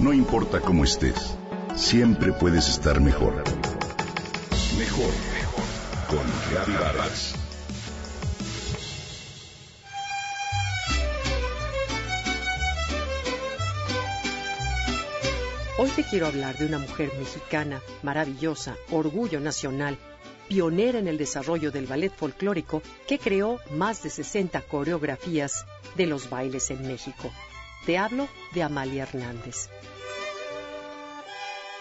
No importa cómo estés, siempre puedes estar mejor. Mejor, mejor. Con Reavivadas. Hoy te quiero hablar de una mujer mexicana, maravillosa, orgullo nacional, pionera en el desarrollo del ballet folclórico que creó más de 60 coreografías de los bailes en México. Te hablo de Amalia Hernández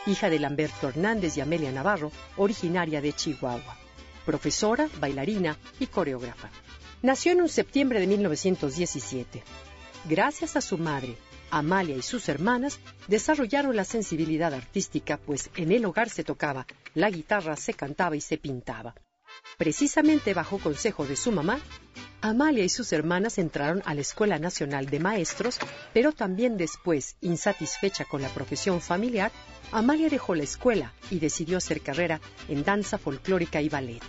hija de Lamberto Hernández y Amelia Navarro, originaria de Chihuahua, profesora, bailarina y coreógrafa. Nació en un septiembre de 1917. Gracias a su madre, Amalia y sus hermanas desarrollaron la sensibilidad artística, pues en el hogar se tocaba, la guitarra se cantaba y se pintaba. Precisamente bajo consejo de su mamá, Amalia y sus hermanas entraron a la Escuela Nacional de Maestros, pero también después, insatisfecha con la profesión familiar, Amalia dejó la escuela y decidió hacer carrera en danza folclórica y ballet.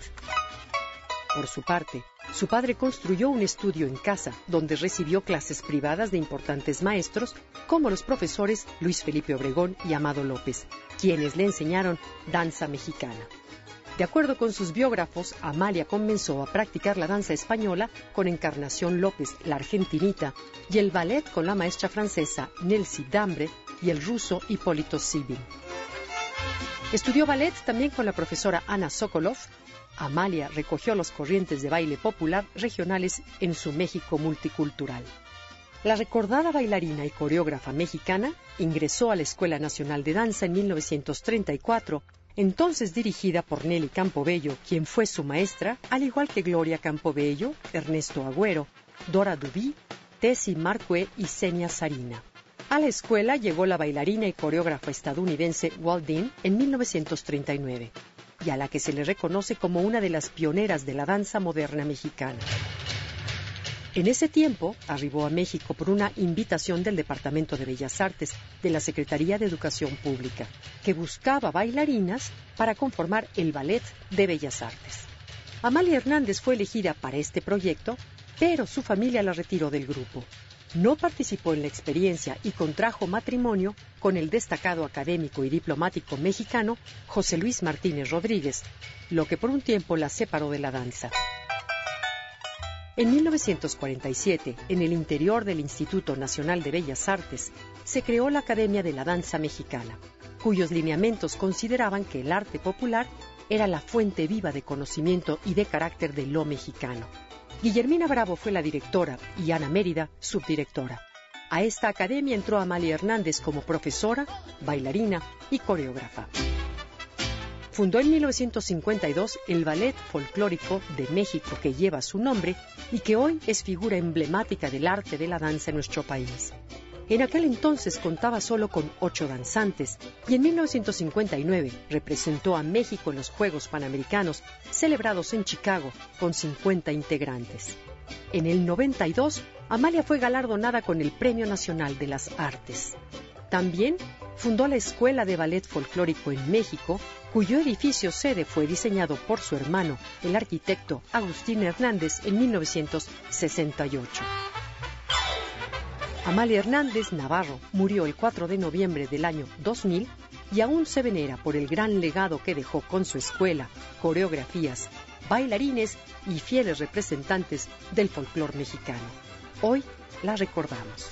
Por su parte, su padre construyó un estudio en casa donde recibió clases privadas de importantes maestros como los profesores Luis Felipe Obregón y Amado López, quienes le enseñaron danza mexicana. De acuerdo con sus biógrafos, Amalia comenzó a practicar la danza española con Encarnación López, la argentinita, y el ballet con la maestra francesa Nelsie Dambre y el ruso Hipólito Sibin. Estudió ballet también con la profesora Ana Sokolov. Amalia recogió los corrientes de baile popular regionales en su México multicultural. La recordada bailarina y coreógrafa mexicana ingresó a la Escuela Nacional de Danza en 1934 entonces dirigida por Nelly Campobello, quien fue su maestra, al igual que Gloria Campobello, Ernesto Agüero, Dora Dubí, Tessie Marcue y Senia Sarina. A la escuela llegó la bailarina y coreógrafa estadounidense Walt Dean en 1939, y a la que se le reconoce como una de las pioneras de la danza moderna mexicana. En ese tiempo arribó a México por una invitación del Departamento de Bellas Artes de la Secretaría de Educación Pública, que buscaba bailarinas para conformar el Ballet de Bellas Artes. Amalia Hernández fue elegida para este proyecto, pero su familia la retiró del grupo. No participó en la experiencia y contrajo matrimonio con el destacado académico y diplomático mexicano José Luis Martínez Rodríguez, lo que por un tiempo la separó de la danza. En 1947, en el interior del Instituto Nacional de Bellas Artes, se creó la Academia de la Danza Mexicana, cuyos lineamientos consideraban que el arte popular era la fuente viva de conocimiento y de carácter de lo mexicano. Guillermina Bravo fue la directora y Ana Mérida, subdirectora. A esta academia entró Amalia Hernández como profesora, bailarina y coreógrafa. Fundó en 1952 el Ballet Folclórico de México que lleva su nombre y que hoy es figura emblemática del arte de la danza en nuestro país. En aquel entonces contaba solo con ocho danzantes y en 1959 representó a México en los Juegos Panamericanos celebrados en Chicago con 50 integrantes. En el 92, Amalia fue galardonada con el Premio Nacional de las Artes. También fundó la Escuela de Ballet Folclórico en México, cuyo edificio sede fue diseñado por su hermano, el arquitecto Agustín Hernández, en 1968. Amalia Hernández Navarro murió el 4 de noviembre del año 2000 y aún se venera por el gran legado que dejó con su escuela, coreografías, bailarines y fieles representantes del folclore mexicano. Hoy la recordamos.